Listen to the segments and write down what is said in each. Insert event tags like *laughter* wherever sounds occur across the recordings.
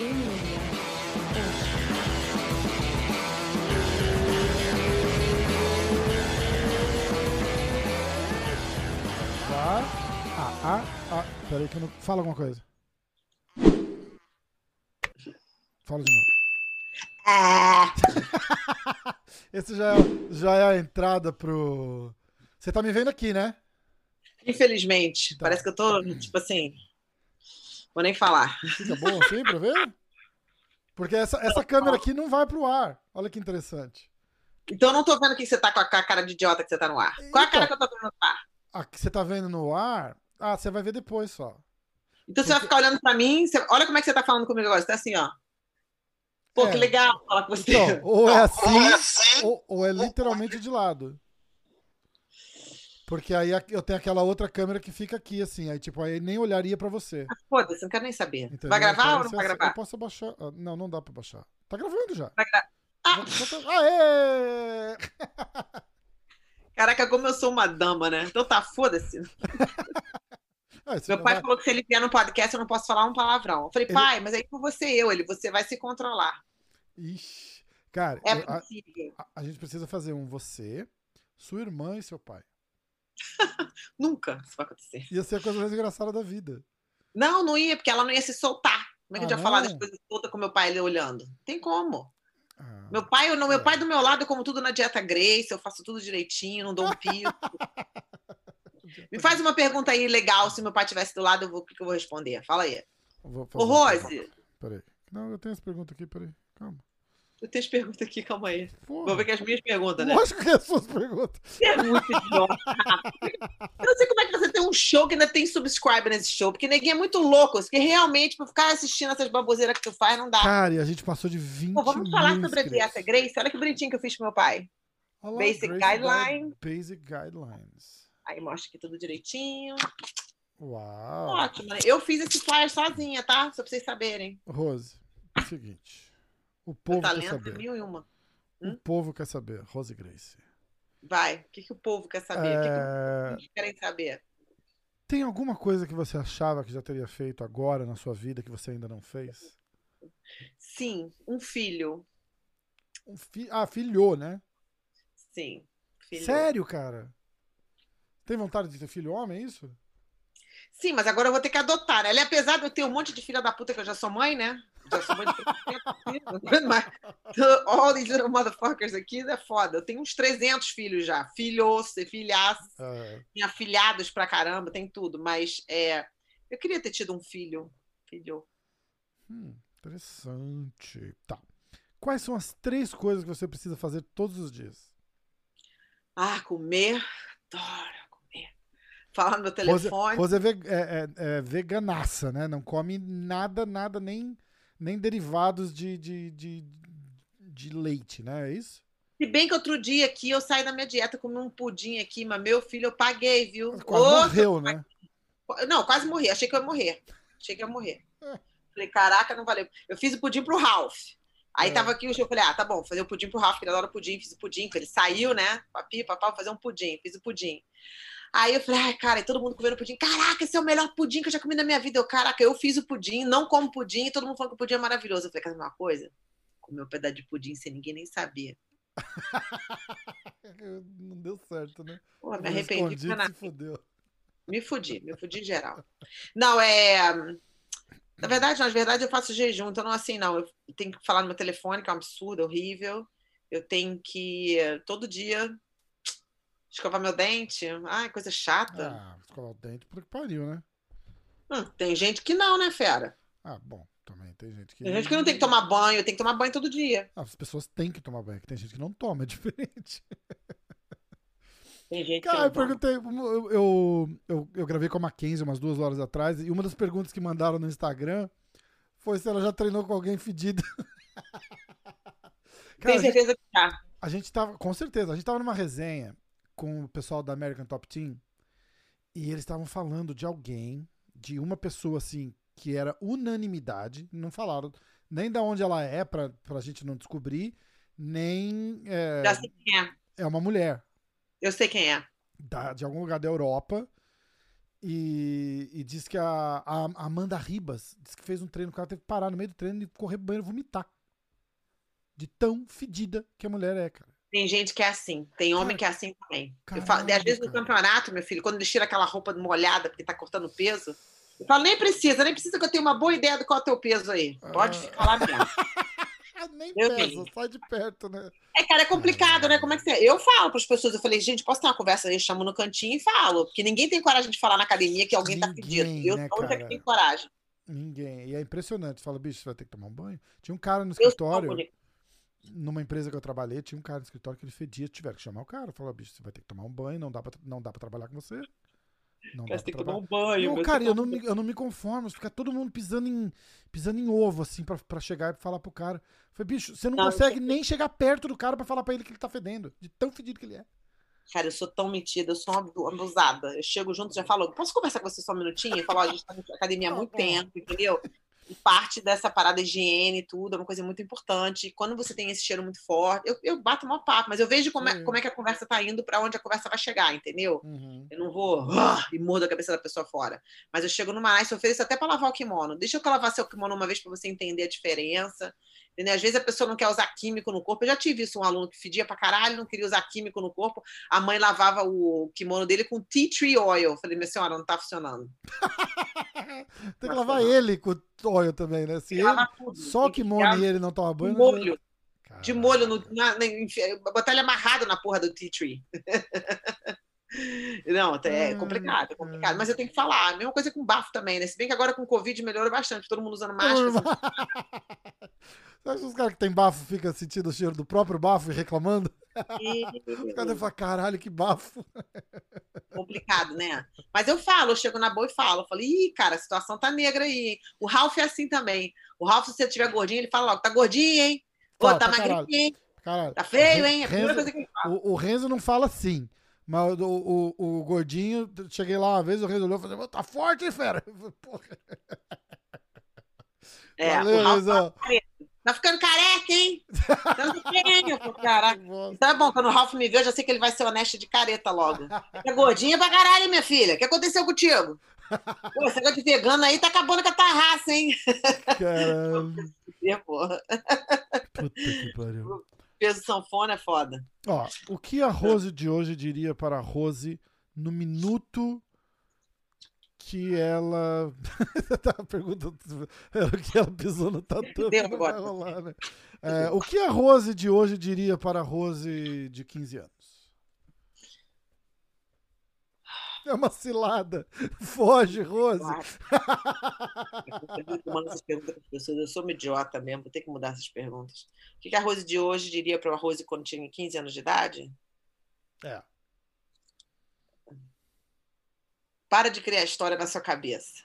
Vai. Ah, ah, ah. Peraí que eu não... Fala alguma coisa. Fala de novo. Ah, *laughs* Esse já é, já é a entrada pro. Você tá me vendo aqui, né? infelizmente. Tá. Parece que eu tô, tipo assim. Vou nem falar. Fica bom assim pra ver? Porque essa, essa câmera aqui não vai pro ar. Olha que interessante. Então eu não tô vendo que você tá com a ca- cara de idiota que você tá no ar. Qual é a cara que eu tô vendo no ar? A que você tá vendo no ar. Ah, você vai ver depois só. Então você vai ficar olhando pra mim. você- Olha como é que você tá falando comigo agora. Você tá assim, ó. Pô, É. que legal falar com você. Então, ou é assim, ou, ou é literalmente de lado. Porque aí eu tenho aquela outra câmera que fica aqui, assim. Aí, tipo, aí nem olharia pra você. Foda-se, não quero nem saber. entendeu? Vai gravar Então, ou não vai gravar? Eu posso abaixar. ah, Não, não dá pra baixar. Tá gravando já. Vai gra- Ah! Já- já tá- Aê! *laughs* Caraca, como eu sou uma dama, né? Então tá, foda-se. *laughs* Ah, você Meu não pai vai- falou que se ele vier no podcast eu não posso falar um palavrão. Eu falei, Ele- pai, mas aí com você eu, ele, você vai se controlar. Ixi. Cara, É eu- a, possível. a- a gente precisa fazer um você, sua irmã e seu pai. *laughs* Nunca isso vai acontecer. Ia ser a coisa mais engraçada da vida. Não, não ia, porque ela não ia se soltar. Como é que Ah, eu ia falar das coisas todas com meu pai ele olhando? Tem como. Ah, Meu pai, eu não, meu É. pai do meu lado, eu como tudo na dieta Grace, eu faço tudo direitinho, não dou um *laughs* pio. Me faz uma pergunta aí legal, se meu pai estivesse do lado, eu vou- o que, que eu vou responder? Fala aí. Vou Ô, Rose. Peraí. Não, eu tenho essa pergunta aqui, peraí. Calma. Eu tenho as perguntas aqui, calma aí. Porra. Vou ver que as minhas perguntas, né? Lógico que é as suas perguntas. Você é muito idiota. Eu não sei como é que você tem um show que ainda tem subscriber nesse show, porque ninguém é muito louco. Porque realmente, pra ficar assistindo essas baboseiras que tu faz, não dá. Cara, e a gente passou de 20 Pô, vamos falar sobre a inscritos. dieta Grace? Olha que bonitinho que eu fiz pro meu pai. Olha lá, Basic Grace Guideline. Guide- Basic Guidelines. Aí mostra aqui tudo direitinho. Uau. Ótimo, né? Eu fiz esse flyer sozinha, tá? Só pra vocês saberem. Rose, é o seguinte. O povo quer talento é saber. mil e uma. O povo quer saber. Rose Grace. Vai. O que, que o povo quer saber? O que, que É, eles querem saber? Tem alguma coisa que você achava que já teria feito agora na sua vida que você ainda não fez? Sim, um filho. Um fi... Ah, filhou, né? Sim. Filho. Sério, cara? Tem vontade de ter filho homem, é isso? Sim, mas agora eu vou ter que adotar, né? Ele, apesar de eu ter um monte de filha da puta que eu já sou mãe, né? Já sou mãe de 300 filhos, *laughs* mas all these little motherfuckers aqui é foda. Eu tenho uns 300 filhos já. Filhos, filhas, É, tenho afilhados pra caramba, tem tudo. Mas é, eu queria ter tido um filho. Filho. hum, interessante. Tá. Quais são as três coisas que você precisa fazer todos os dias? Ah, comer. Adoro. Falar no meu Rose, telefone. Rose é, ve- é- é- é veganaça, né? Não come nada, nada, nem, nem derivados de, de, de, de leite, né? É isso? Se bem que outro dia aqui eu saí da minha dieta, comi um pudim aqui, mas meu filho eu paguei, viu? Quase morreu, né? Não, quase morri. Achei que eu ia morrer. Achei que eu ia morrer. Falei, caraca, não valeu. Eu fiz o pudim pro Ralph. Aí É. tava aqui o show, eu falei, ah, tá bom, fazer o pudim pro Ralph, que ele adora pudim, fiz o pudim, ele saiu, né? Papi, papai, vou fazer um pudim, fiz o pudim. Aí eu falei, ai, cara, e todo mundo comendo pudim. Caraca, esse é o melhor pudim que eu já comi na minha vida. Eu, caraca, eu fiz o pudim, não como pudim, e todo mundo falando que o pudim é maravilhoso. Eu falei, quer uma coisa? Comer um pedaço de pudim sem ninguém nem saber. *laughs* Não deu certo, né? Pô, me arrependi. se fudeu. Me fudi, me fudi geral. Não, é. Na verdade, não, na verdade eu faço jejum, então não é assim, não. Eu tenho que falar no meu telefone, que é um absurdo, horrível. Eu tenho que todo dia escovar meu dente. Ai, coisa chata. Ah, escovar o dente, por que pariu, né? Hum, tem gente que não, né, fera? Ah, bom, também tem gente que. Tem gente que não tem que tomar banho, tem que tomar banho todo dia. Ah, as pessoas têm que tomar banho, que tem gente que não toma, é diferente. Tem gente que Cara, eu perguntei, eu, eu, eu, eu gravei com a Mackenzie umas duas horas atrás, e uma das perguntas que mandaram no Instagram foi se ela já treinou com alguém fedido. *laughs* Cara, Tem gente, certeza que tá. a gente tava, com certeza, a gente tava numa resenha com o pessoal da American Top Team, e eles estavam falando de alguém, de uma pessoa assim, que era unanimidade, não falaram nem da onde ela é, pra, pra gente não descobrir, nem é, Já sei quem é. é uma mulher Eu sei quem é. da- de algum lugar da Europa. E, e diz que a, a Amanda Ribas diz que fez um treino, o cara teve que parar no meio do treino e correr pro banheiro vomitar. De tão fedida que a mulher é, cara. Tem gente que é assim, tem homem que é assim também. Eu falo, às vezes no campeonato, meu filho, quando eles tiram aquela roupa molhada porque tá cortando peso, eu falo, nem precisa, nem precisa que eu tenha uma boa ideia do qual é o teu peso aí. Pode Ah. ficar lá mesmo. *laughs* Nem Eu tenho. sai de perto, né? É, cara, é complicado, né? Como é que você. Eu falo para as pessoas, eu falei, gente, posso ter uma conversa aí? Eu chamo no cantinho e falo. Porque ninguém tem coragem de falar na academia que alguém tá Ninguém, pedindo. Eu né, sou que tem coragem. Ninguém. E é impressionante. Fala, bicho, você vai ter que tomar um banho. Tinha um cara no Eu escritório. Numa empresa que eu trabalhei, tinha um cara no escritório que ele fedia, tiveram que chamar o cara. Falou, bicho, você vai ter que tomar um banho, não dá pra, não dá pra trabalhar com você. Não dá Mas pra tem que trabalhar. tomar um banho. Não, cara, eu não, me, eu não me conformo. Fica todo mundo pisando em, pisando em ovo, assim, pra, pra chegar e falar pro cara. Falei, bicho, você não, Não, consegue nem chegar perto do cara pra falar pra ele que ele tá fedendo. De tão fedido que ele é. Cara, eu sou tão metida, eu sou uma abu- abusada. Eu chego junto e já falo, posso conversar com você só um minutinho? Eu falo, a gente tá na academia há muito Tá bom. tempo, entendeu? E parte dessa parada higiene e tudo é uma coisa muito importante. E quando você tem esse cheiro muito forte, eu, eu bato mó papo, mas eu vejo como é, como é que a conversa tá indo pra onde a conversa vai chegar, entendeu? Uhum. Eu não vou ah, e mordo a cabeça da pessoa fora. Mas eu chego numa eu ofereço até pra lavar o kimono. Deixa eu lavar seu kimono uma vez pra você entender a diferença. Entendeu? Às vezes a pessoa não quer usar químico no corpo. Eu já tive isso, um aluno que fedia pra caralho, não queria usar químico no corpo. A mãe lavava o kimono dele com tea tree oil. Eu falei, minha senhora, não tá funcionando. *laughs* Tem que lavar ele com óleo também, né? Se ele, só o kimono e ele não toma banho. de não molho, adianta. de molho, no, na, na, botar ele amarrado na porra do tea tree. *laughs* Não, é Ai, complicado, é complicado. Mas eu tenho que falar. A mesma coisa com bafo também, né? Se bem que agora com Covid melhorou bastante, todo mundo usando máscara. *laughs* Você acha que os caras que tem bafo ficam sentindo o cheiro do próprio bafo e reclamando? Os caras falar, caralho, que bafo. complicado, né? Mas eu falo, eu chego na boa e falo. Eu falo, ih, cara, a situação tá negra aí. O Ralph é assim também. O Ralph, se você tiver gordinho, ele fala logo, tá gordinho, hein? Pô, tá caralho. magrinho, hein? Caralho. Tá feio, hein? É a Renzo- primeira coisa que ele fala. O, o Renzo não fala assim. Mas o, o, o gordinho, cheguei lá uma vez, o Renzo olhou e falou: tá forte, hein, fera? Eu falei, Porra, É, valeu, Renzão. tá ficando careca, hein? Tá feio. Eu falo, Caraca. Então é bom, quando o Ralph me vê, eu já sei que ele vai ser honesto de careta logo. É gordinha pra caralho, minha filha. O que aconteceu contigo? *laughs* Pô, esse negócio de vegano aí tá acabando com a tua raça, hein? Caralho. *laughs* Puta que pariu. *laughs* peso sanfona é foda. Ó, o que a Rose de hoje diria para a Rose no minuto que ela. *laughs* tá a pergunta era o que ela pisou no tatu. Deu agora. rolar, né? É, o que a Rose de hoje diria para a Rose de 15 anos? *laughs* É uma cilada. Foge, Rose. Eu fico mandando essas perguntas para as pessoas. Eu sou uma idiota mesmo, vou ter que mudar essas perguntas. O que que a Rose de hoje diria para a Rose quando tinha 15 anos de idade? É. Para de criar história na sua cabeça.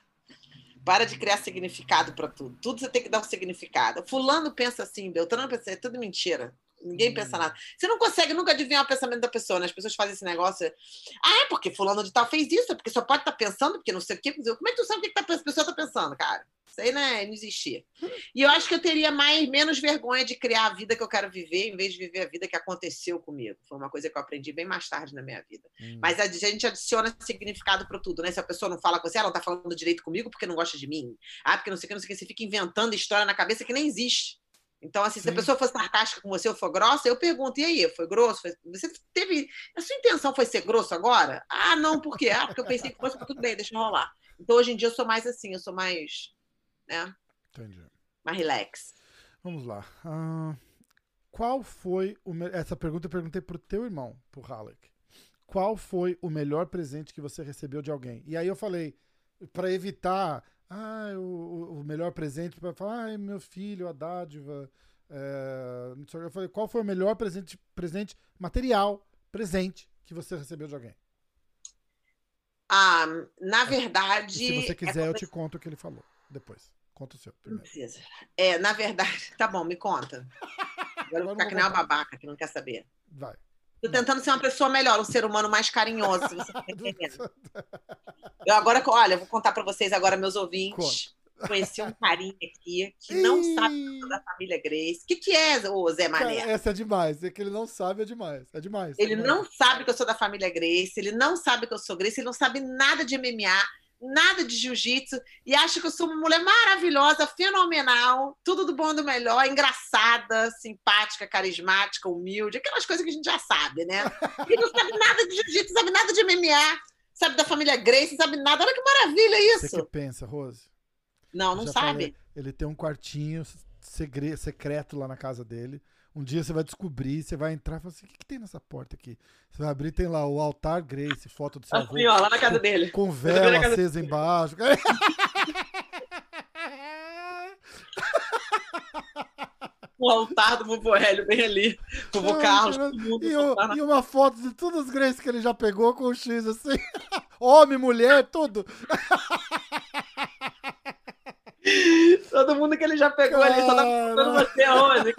Para de criar significado para tudo. Tudo você tem que dar um significado. Fulano pensa assim, Beltrano pensa assim, é tudo mentira. Ninguém pensa nada. Você não consegue nunca adivinhar o pensamento da pessoa, né? As pessoas fazem esse negócio. Ah, é porque fulano de tal fez isso, é porque só pode estar pensando, porque não sei o quê. Como é que tu sabe o que que tá- a pessoa está pensando, cara? Isso aí né, não existia. E eu acho que eu teria mais, menos vergonha de criar a vida que eu quero viver, em vez de viver a vida que aconteceu comigo. Foi uma coisa que eu aprendi bem mais tarde na minha vida. Hum. Mas a gente adiciona significado para tudo, né? Se a pessoa não fala com você, ela não tá falando direito comigo porque não gosta de mim. Ah, porque não sei o que, não sei o que. Você fica inventando história na cabeça que nem existe. Então, assim, se a pessoa for sarcástica com você ou for grossa, eu pergunto, e aí, foi grosso? Foi- Você teve. A sua intenção foi ser grosso agora? Ah, não, por quê? Ah, porque eu pensei que fosse, mas tudo bem, deixa eu rolar. Então, hoje em dia, eu sou mais assim, eu sou mais, né, Entendi. mais relax. Vamos lá. Ah, qual foi o. me- Essa pergunta eu perguntei pro teu irmão, pro Halleck. Qual foi o melhor presente que você recebeu de alguém? E aí eu falei, pra evitar. Ah, o, o- melhor presente, para falar, ai, meu filho, a dádiva. é, não eu falei, qual foi o melhor presente, presente material, presente, que você recebeu de alguém? Ah, na E verdade. se você é quiser, eu como te conto o que ele falou. Depois. Conta o seu Não primeiro. precisa. É, na verdade, *laughs* tá bom, me conta. *laughs* Agora eu vou eu ficar que nem uma babaca que não quer saber. Vai. Tô tentando ser uma pessoa melhor, um ser humano mais carinhoso, tá. *laughs* Conta. Eu agora, olha, vou contar para vocês agora, meus ouvintes. Conheci um carinha aqui que não Ih, sabe que eu sou da família Grace. O que, que é, ô Zé cara, Mané? essa é demais. É que ele não sabe, é demais. É demais. é Ele demais. não sabe que eu sou da família Grace, ele não sabe que eu sou Grace, ele não sabe nada de MMA, nada de jiu-jitsu e acha que eu sou uma mulher maravilhosa, fenomenal, tudo do bom e do melhor, engraçada, simpática, carismática, humilde, aquelas coisas que a gente já sabe, né? *laughs* E não sabe nada de jiu-jitsu, sabe nada de MMA, sabe da família Grace, sabe nada. Olha que maravilha Você que isso. pensa, Rose? Não, não sabe. falei, ele tem um quartinho segre- secreto lá na casa dele. Um dia você vai descobrir, você vai entrar e falar assim: o que, que tem nessa porta aqui? Você vai abrir, tem lá o altar Grace, foto do seu avô, Assim, ó, lá na casa dele. com vela acesa embaixo. *laughs* O altar do vovô Hélio bem ali. Vovô Ai, Carlos, todo mundo. E, o- na- e uma foto de todas as Grace que ele já pegou com o X assim. *laughs* Homem, mulher, tudo. *laughs* *laughs* Todo mundo que ele já pegou ali, só tá faltando você hoje.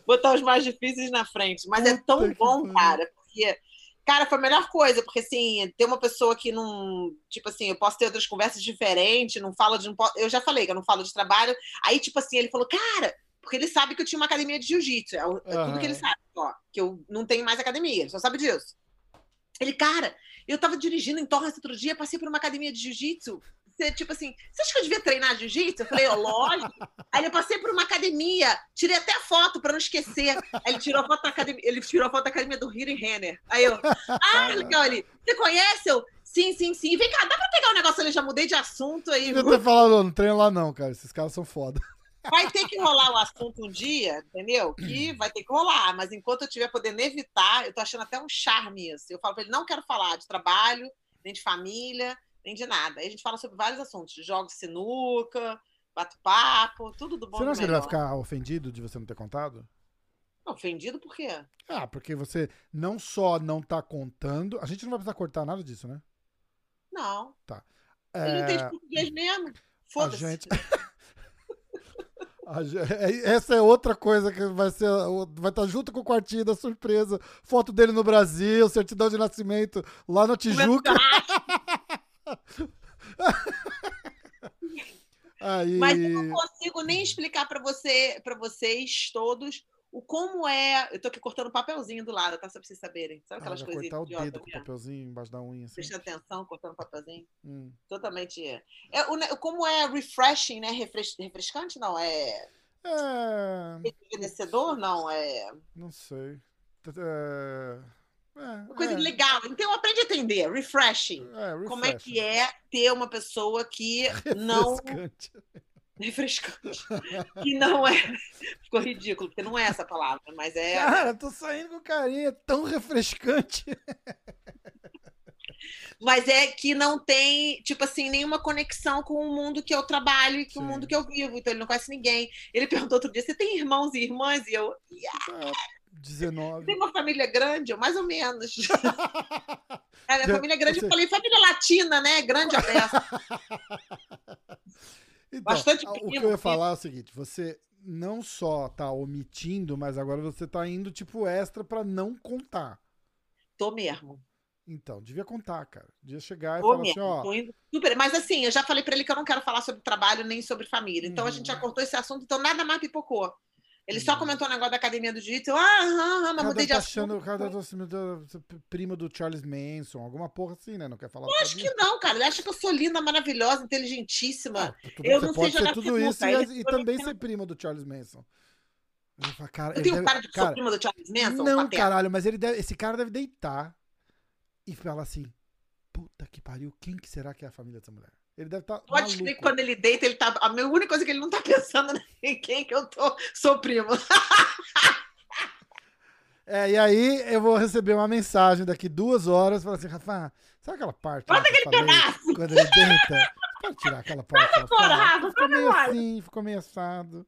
*laughs* Botar os mais difíceis na frente. Mas é tão bom, cara, porque. Cara, foi a melhor coisa, porque assim, ter uma pessoa que não. Tipo assim, eu posso ter outras conversas diferentes, não falo de. não Eu já falei que eu não falo de trabalho. Aí, tipo assim, ele falou, cara, porque ele sabe que eu tinha uma academia de jiu-jitsu. É, é tudo que ele sabe, ó. Que eu não tenho mais academia, ele só sabe disso. Ele, cara, eu tava dirigindo em Torres outro dia, passei por uma academia de jiu-jitsu. Você, tipo assim, você acha que eu devia treinar jiu-jitsu? Eu falei, ó, lógico. Aí eu passei por uma academia, tirei até a foto pra não esquecer. Aí ele tirou a foto da academia, ele tirou a foto da academia do Hiri Renner. Aí eu, ah, legal ali. Você conhece? Eu, sim, sim, sim. Vem cá, dá pra pegar um negócio ali? Já mudei de assunto aí. Devia ter falado, "Ô, não treina lá não, cara. Esses caras são foda. Vai ter que rolar o assunto um dia, entendeu? Que vai ter que rolar. Mas enquanto eu estiver podendo evitar, eu tô achando até um charme isso. Eu falo pra ele, não quero falar de trabalho, nem de família, de nada. Aí a gente fala sobre vários assuntos. Jogos de sinuca, bate-papo, tudo do bom Você não acha que ele vai ficar ofendido de você não ter contado? Ofendido por quê? Ah, porque você não só não tá contando. A gente não vai precisar cortar nada disso, né? Não. Ele É, não entende português mesmo. Foda-se. gente. *laughs* A é- Essa é outra coisa que vai ser. Vai estar junto com o quartinho da surpresa. Foto dele no Brasil, certidão de nascimento lá na Tijuca. *laughs* Aí. Mas eu não consigo nem explicar para você, para vocês todos o como é. Eu tô aqui cortando papelzinho do lado, tá? Só pra vocês saberem. Sabe Ah, aquelas vai coisinhas cortar o dedo com o papelzinho embaixo da unha. Assim. Prestando atenção, cortando papelzinho. Hum. Totalmente. É, o ne- como é refreshing, né? Refres- refrescante, não. É É. rejuvenescedor, não. É Não sei. É. É, uma coisa é, legal. Então aprende a entender. Refreshing. é, Como é que é ter uma pessoa que não. Refrescante. Refrescante. Que não é. *laughs* Ficou ridículo, porque não é essa palavra, mas é. Cara, tô saindo com carinha tão refrescante. *laughs* Mas é que não tem, tipo assim, nenhuma conexão com o mundo que eu trabalho e com o Sim. mundo que eu vivo. Então ele não conhece ninguém. Ele perguntou outro dia: você tem irmãos e irmãs? E eu, Ah, 19. tem uma família grande? Mais ou menos. *laughs* É, minha Já- família grande, você- eu falei, família latina, né? Grande aberta. *laughs* Então, Bastante o que eu ia falar é o seguinte: você não só tá omitindo, mas agora você tá indo tipo extra pra não contar. Tô mesmo. Então, devia contar, cara. Devia chegar e Tô falar mesmo. assim: ó. tô indo super. Mas assim, eu já falei pra ele que eu não quero falar sobre trabalho nem sobre família. Então a gente já Uhum. cortou esse assunto, então nada mais pipocou. Ele só comentou o negócio da academia do jiu-jitsu. Eu, ah, aham, aham, mas mudei de tá assunto. achando, cada tá assim, meu Deus, prima do Charles Manson, alguma porra assim, né? Não quer falar Eu acho que não, cara. Ele acha que eu sou linda, maravilhosa, inteligentíssima. Ah, tudo- Eu não sei jogar tudo sinuca, isso e, ele e também ser prima do Charles Manson. Ele fala, cara, Eu tenho deve- cara de cara, prima do Charles Manson? Não, caralho, mas ele deve, esse cara deve deitar e falar assim: puta que pariu, quem que será que é a família dessa mulher? Ele deve estar. Pode crer que quando ele deita, ele tá. A única coisa que ele não tá *laughs* pensando é em quem que eu tô, sou primo. *laughs* É, e aí eu vou receber uma mensagem daqui duas horas, falando assim, Rafa, sabe aquela parte Bota aquele falei, pedaço! quando ele deita? Pode tirar aquela parte. fora? Rafa, ficou meio assim, ficou meio assado.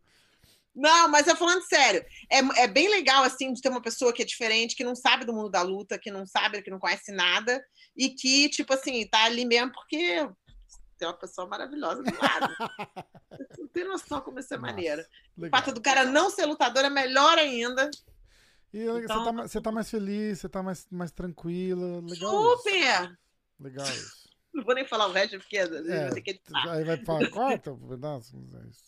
Não, mas eu falando sério, é, é bem legal assim de ter uma pessoa que é diferente, que não sabe do mundo da luta, que não sabe, que não conhece nada, e que, tipo assim, tá ali mesmo porque tem uma pessoa maravilhosa do lado. *laughs* Não tem noção como isso é Nossa, maneiro. O legal. fato do cara não ser lutador é melhor ainda. E você, Então- tá, você tá mais feliz, você tá mais, mais tranquila. Legal isso. Super! Legal isso. Não vou nem falar o resto, porque às vezes É, você quer editar. Aí vai falar, corta o pedaço. é isso.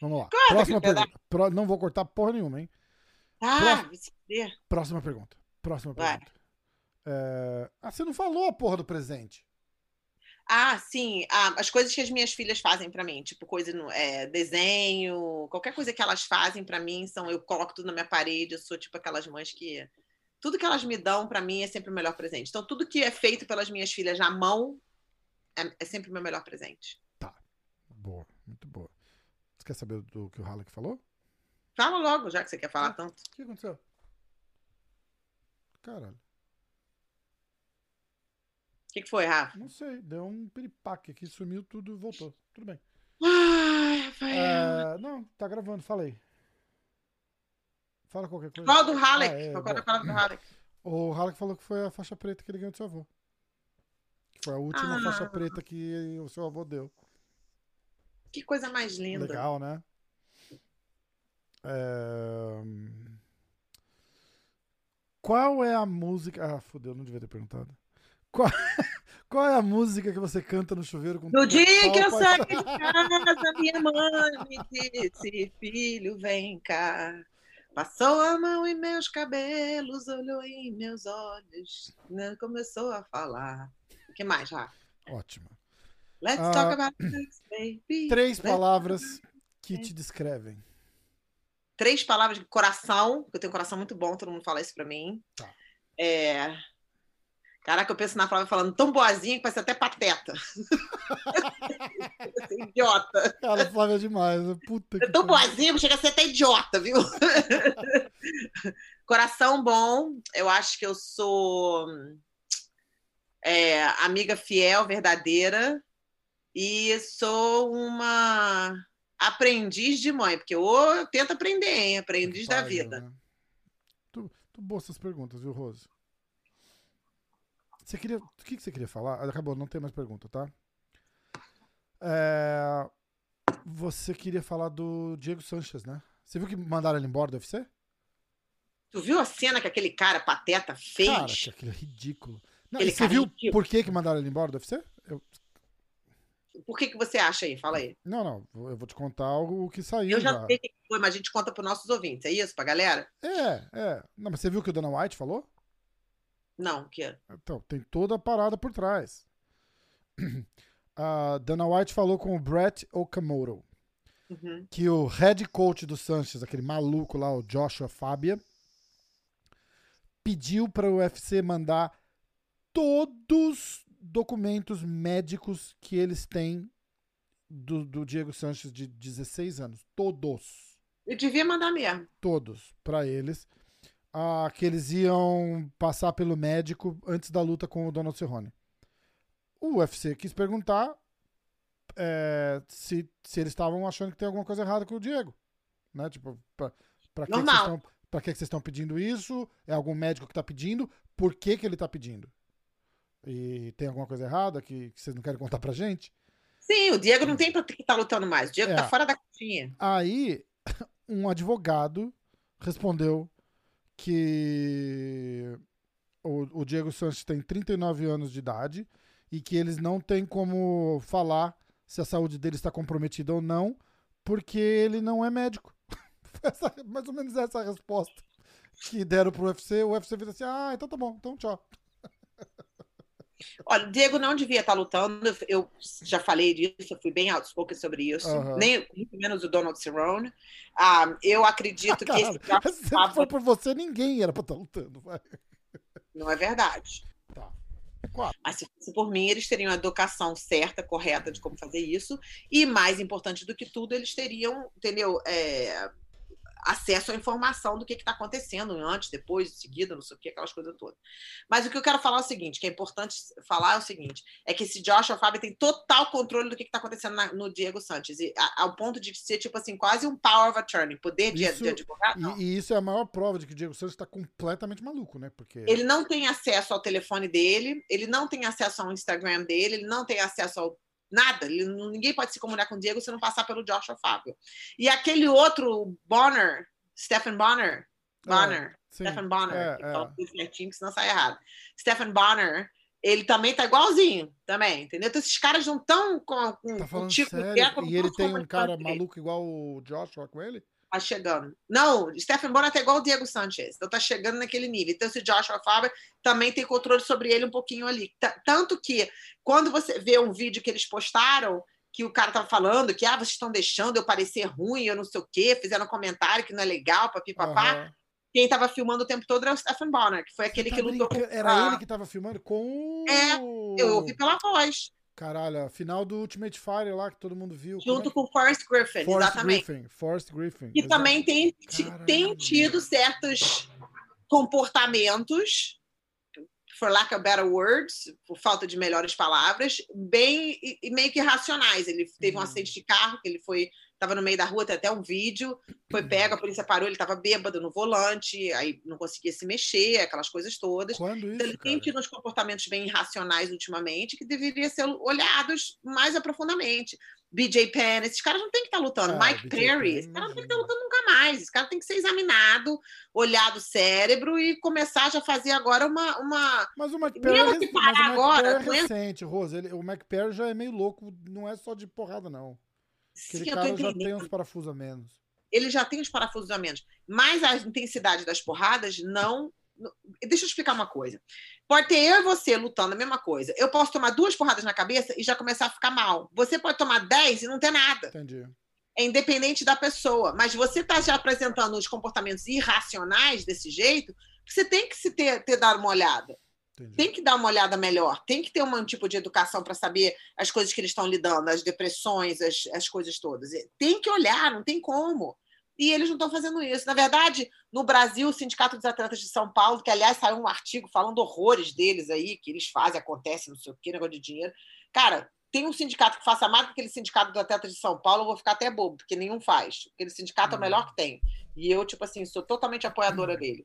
Vamos lá. Corta Próxima pergunta. Pro- Não vou cortar porra nenhuma, hein? Ah, vai fuder. Próxima pergunta. Próxima Vai. pergunta. É, Ah, você não falou a porra do presente. Ah, sim. Ah, as coisas que as minhas filhas fazem pra mim, tipo coisa no é, desenho, qualquer coisa que elas fazem pra mim, são eu coloco tudo na minha parede. Eu sou tipo aquelas mães que tudo que elas me dão pra mim é sempre o melhor presente. Então tudo que é feito pelas minhas filhas à mão é, é sempre o meu melhor presente. Boa, muito boa. Você quer saber do que o Halleck falou? Fala logo, já que você quer falar tanto. O que aconteceu? Caralho, que, que foi, Rafa? não sei. Deu um piripaque aqui, sumiu tudo e voltou. Tudo bem. Ai, Rafael. É, não, tá gravando, falei. Fala qualquer coisa. Qual do Halleck? Ah, é, Qual bom. a palavra do Halleck? *laughs* O Halleck falou que foi a faixa preta que ele ganhou do seu avô. Que foi a última Ah. faixa preta que o seu avô deu. Que coisa mais linda. Legal, né? É, Qual é a música. Ah, fodeu, não devia ter perguntado. Qual... *laughs* Qual é a música que você canta no chuveiro com No dia que eu saí de casa, minha mãe me disse: Filho, vem cá. Passou a mão em meus cabelos, olhou em meus olhos, né, começou a falar. O que mais, Rafa? Ótimo. Let's Ah, talk about sex, baby. Três Let's- palavras que te descrevem. Três palavras de coração, que eu tenho um coração muito bom, todo mundo fala isso pra mim. Tá. É... Caraca, eu penso na Flávia falando tão boazinha que parece até pateta. *laughs* Esse idiota. Cara, Flávia é demais. né? Puta que tô pariu. boazinha, chega a ser até idiota, viu? *laughs* Coração bom, eu acho que eu sou é, amiga fiel, verdadeira, e sou uma aprendiz de mãe, porque eu, eu tento aprender, hein? Aprendiz da vida. né? Tu, tu boas essas perguntas, viu, Rose? Você queria. O que, que você queria falar? Acabou, não tem mais pergunta, tá? É, Você queria falar do Diego Sanches, né? Você viu que mandaram ele embora do UFC? Tu viu a cena que aquele cara pateta fez? Cara, que aquilo é ridículo. Não, Aquele você é viu ridículo. por que, que mandaram ele embora do UFC? Eu- Por que, que você acha aí? Fala aí. Não, não, eu vou te contar algo que saiu Eu já já. sei o que foi, mas a gente conta para nossos ouvintes. É isso, pra galera? É, é. Não, mas você viu o que o Dana White falou? Não, que é. Então, tem toda a parada por trás. *clears throat* A Dana White falou com o Brett Okamoto, Uhum. que o head coach do Sanches, aquele maluco lá, o Joshua Fabia, pediu para o UFC mandar todos documentos médicos que eles têm do, do Diego Sanches de 16 anos. Todos. Eu devia mandar mesmo. Todos para eles. Ah, que eles iam passar pelo médico antes da luta com o Donald Cerrone. O UFC quis perguntar é, se, se eles estavam achando que tem alguma coisa errada com o Diego. Né? Tipo, pra, pra que que vocês estão Pra que que vocês estão pedindo isso? É algum médico que tá pedindo? Por que, que ele tá pedindo? E tem alguma coisa errada que, que vocês não querem contar pra gente? Sim, o Diego não tem pra que estar lutando mais. O Diego É. tá fora da caixinha. Aí, *laughs* um advogado respondeu que o, o Diego Sanches tem 39 anos de idade e que eles não têm como falar se a saúde dele está comprometida ou não, porque ele não é médico. *laughs* Essa- mais ou menos essa resposta que deram pro UFC. O UFC fez assim: ah, então tá bom, então tchau. Olha, o Diego não devia estar lutando. Eu já falei disso, eu fui bem outspoken sobre isso. Aham. Nem muito menos o Donald Cerrone. Ah, eu acredito que esse *laughs* Cara, se for por você, ninguém era pra estar lutando. vai. não é verdade. Tá. Quatro. Mas se fosse por mim, eles teriam a educação certa, correta de como fazer isso. E mais importante do que tudo, eles teriam, entendeu? É, acesso à informação do que está acontecendo antes, depois, em seguida, não sei o que, aquelas coisas todas. Mas o que eu quero falar é o seguinte, que é importante falar é o seguinte, é que esse Joshua Fábio tem total controle do que está acontecendo na- no Diego Santos, e, a- ao ponto de ser, tipo assim, quase um power of attorney, poder de, Isso- de advogado, não. E, e isso é a maior prova de que o Diego Santos tá completamente maluco, né? Porque. Ele não tem acesso ao telefone dele, ele não tem acesso ao Instagram dele, ele não tem acesso ao nada. Ele ninguém pode se comunicar com o Diego se não passar pelo Joshua Fábio. E aquele outro Bonner, Stephen Bonner, Bonner, Sim, Stephen Bonner, é, que é. fala tudo certinho, que senão sai errado. Stephen Bonner, ele também tá igualzinho, também, entendeu? Então esses caras não estão com, com, Tá falando o tipo sério? que é como E ele tem um cara maluco igual o Joshua com ele? Tá chegando. Não, Stephen Bonner tá igual o Diego Sanchez. Então tá chegando naquele nível. Então esse Joshua Faber também tem controle sobre ele um pouquinho ali. T- Tanto que quando você vê um vídeo que eles postaram, que o cara tava falando que ah, vocês estão deixando eu parecer ruim, eu não sei o quê, fizeram um comentário que não é legal, papipapá. Aham. Quem tava filmando o tempo todo era o Stephen Bonner, que foi aquele Tá que lutou com? Era ele que tava filmando com. É, Eu ouvi pela voz, Caralho, a final do Ultimate Fire lá que todo mundo viu. junto Como com o Forrest Griffin, é Forrest exatamente. Griffin. Forrest Griffin. exato. também tem, Caralho. tem tido certos comportamentos, for lack of better words, por falta de melhores palavras, bem e, e meio que racionais. Ele teve um Uhum. acidente de carro, que ele foi estava no meio da rua, tem até um vídeo, foi pego, a polícia parou, ele estava bêbado no volante, aí não conseguia se mexer, aquelas coisas todas. Quando Então, isso, ele tem tido uns comportamentos bem irracionais ultimamente, que deveriam ser olhados mais aprofundamente. BJ Penn, esses caras não têm que estar lutando. Ah, Mike BJ Perry, esse cara não tem que estar lutando nunca mais. Esse cara tem que ser examinado, olhado o cérebro e começar já a fazer agora uma. uma... Mas o McPerry é, Mesmo que mas o parar agora, é aguenta- recente, Rose. Ele, o McPerry já é meio louco, não é só de porrada, não. Aquele Sim, eu tô cara já tem uns parafusos a menos. Ele já tem os parafusos a menos. Mas a intensidade das porradas não. não- Deixa eu explicar uma coisa. Pode ter eu e você lutando a mesma coisa. Eu posso tomar duas porradas na cabeça e já começar a ficar mal. Você pode tomar dez e não ter nada. Entendi. é independente da pessoa. Mas você está já apresentando os comportamentos irracionais desse jeito, você tem que se ter, ter dado uma olhada. Entendi. Tem que dar uma olhada melhor. Tem que ter um tipo de educação para saber as coisas que eles estão lidando, as depressões, as, as coisas todas. Tem que olhar, não tem como. E eles não estão fazendo isso. Na verdade, no Brasil, o Sindicato dos Atletas de São Paulo, que aliás saiu um artigo falando horrores deles aí, que eles fazem, acontece, não sei o quê, negócio de dinheiro. Cara, tem um sindicato que faça mais do que aquele sindicato dos atletas de São Paulo, eu vou ficar até bobo, porque nenhum faz. Aquele sindicato é o melhor que tem. E eu, tipo assim, sou totalmente apoiadora dele.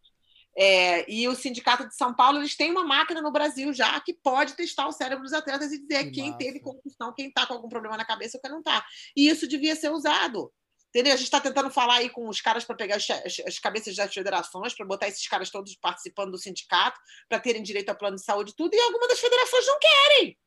É, e o sindicato de São Paulo, eles têm uma máquina no Brasil já que pode testar o cérebro dos atletas e dizer Que quem massa. teve concussão, quem está com algum problema na cabeça ou quem não está. E isso devia ser usado. Entendeu? A gente está tentando falar aí com os caras para pegar as, as- as cabeças das federações, para botar esses caras todos participando do sindicato, para terem direito a plano de saúde e tudo, e algumas das federações não querem.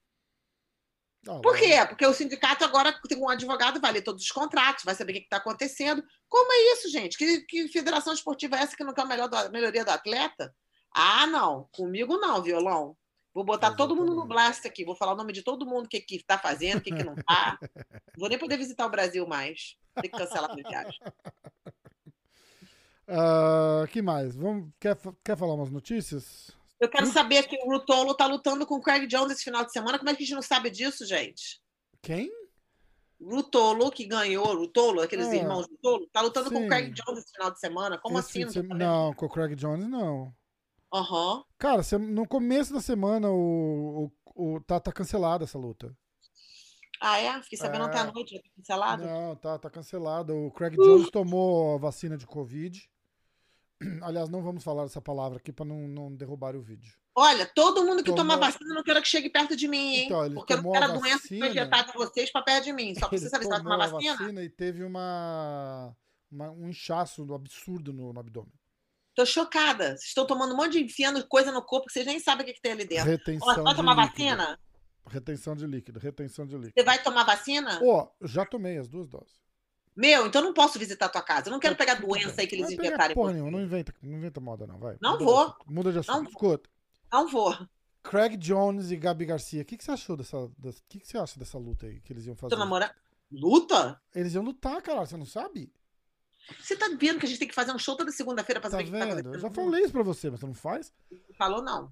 Ah, Por quê? Porque o sindicato agora tem um advogado, vai ler todos os contratos, vai saber o que está acontecendo. Como é isso, gente? Que, que federação esportiva é essa que não quer a melhor do- melhoria do atleta? Ah, não. Comigo não, violão. Vou botar todo mundo no Exatamente. blast aqui. Vou falar o nome de todo mundo, o que está fazendo, o que, que não está. *laughs* Vou nem poder visitar o Brasil mais. Tem que cancelar a minha viagem. *laughs* Ah, que mais? Vamos, quer, quer falar umas notícias? Eu quero saber que o Rutolo está lutando com o Craig Jones esse final de semana. Como é que a gente não sabe disso, gente? Quem? Rutolo, que ganhou, Rutolo, aqueles Ah, irmãos Rutolo, tá lutando com sim. o Craig Jones esse final de semana. Como Esse assim? Não, sabendo? não, com o Craig Jones não. Aham. Cara, no começo da semana o, o, o- tá, tá cancelada essa luta. Ah, é? Fiquei sabendo É. à noite, já tá cancelado. Não, tá, tá cancelada. O Craig Jones tomou a vacina de Covid. *clears throat* Aliás, não vamos falar essa palavra aqui pra não, não derrubar o vídeo. Olha, todo mundo que Tomou- toma vacina, não quero que chegue perto de mim, hein? Então, Porque eu não quero a doença que foi vacina. injetada em vocês pra perto de mim. Só *laughs* você saber se vai tomar vacina. vacina e teve uma, uma- um inchaço absurdo no, no abdômen. Tô chocada. Vocês estão tomando um monte de enfiando coisa no corpo que vocês nem sabem o que, que tem ali dentro. Retenção Ó, vai tomar líquido. vacina? Retenção de líquido, retenção de líquido. Você vai tomar vacina? Ó, já tomei as duas doses. Meu, então eu não posso visitar tua casa. Eu não quero pegar doença aí que eles em Porra nenhuma, não inventa, não inventa moda, não, vai. Não Muda vou. assunto, Muda de assunto. Não. Escuta. Não vou. Craig Jones e Gabi Garcia, o que, que você achou dessa. O que, que você acha dessa luta aí que eles iam fazer? Tô namorando. Luta? Eles iam lutar, cara, você não sabe? Você tá vendo que a gente tem que fazer um show toda segunda-feira pra Tá saber o que tá acontecendo? Eu já falei isso pra você, mas você não faz? Falou não.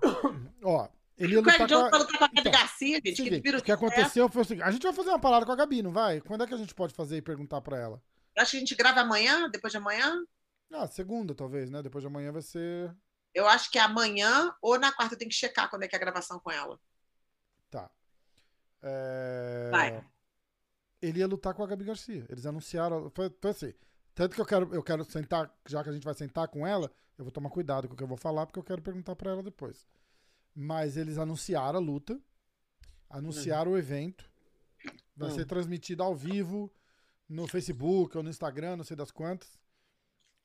Ó, ele ia lutar com a... lutar com a Gabi Então, Garcia, gente. Seguinte, que o que aconteceu foi o seguinte: a gente vai fazer uma parada com a Gabi, não vai? Quando é que a gente pode fazer e perguntar pra ela? Eu acho que a gente grava amanhã, depois de amanhã. Ah, segunda, talvez, né? Depois de amanhã vai ser. Eu acho que é amanhã ou na quarta eu tenho que checar quando é que é a gravação com ela. Tá. É... Vai. Ele ia lutar com a Gabi Garcia. Eles anunciaram. Foi, foi assim. Tanto que eu quero, eu quero sentar, já que a gente vai sentar com ela, eu vou tomar cuidado com o que eu vou falar, porque eu quero perguntar pra ela depois. Mas eles anunciaram a luta, anunciaram o evento. Vai Hum. ser transmitido ao vivo no Facebook ou no Instagram, não sei das quantas.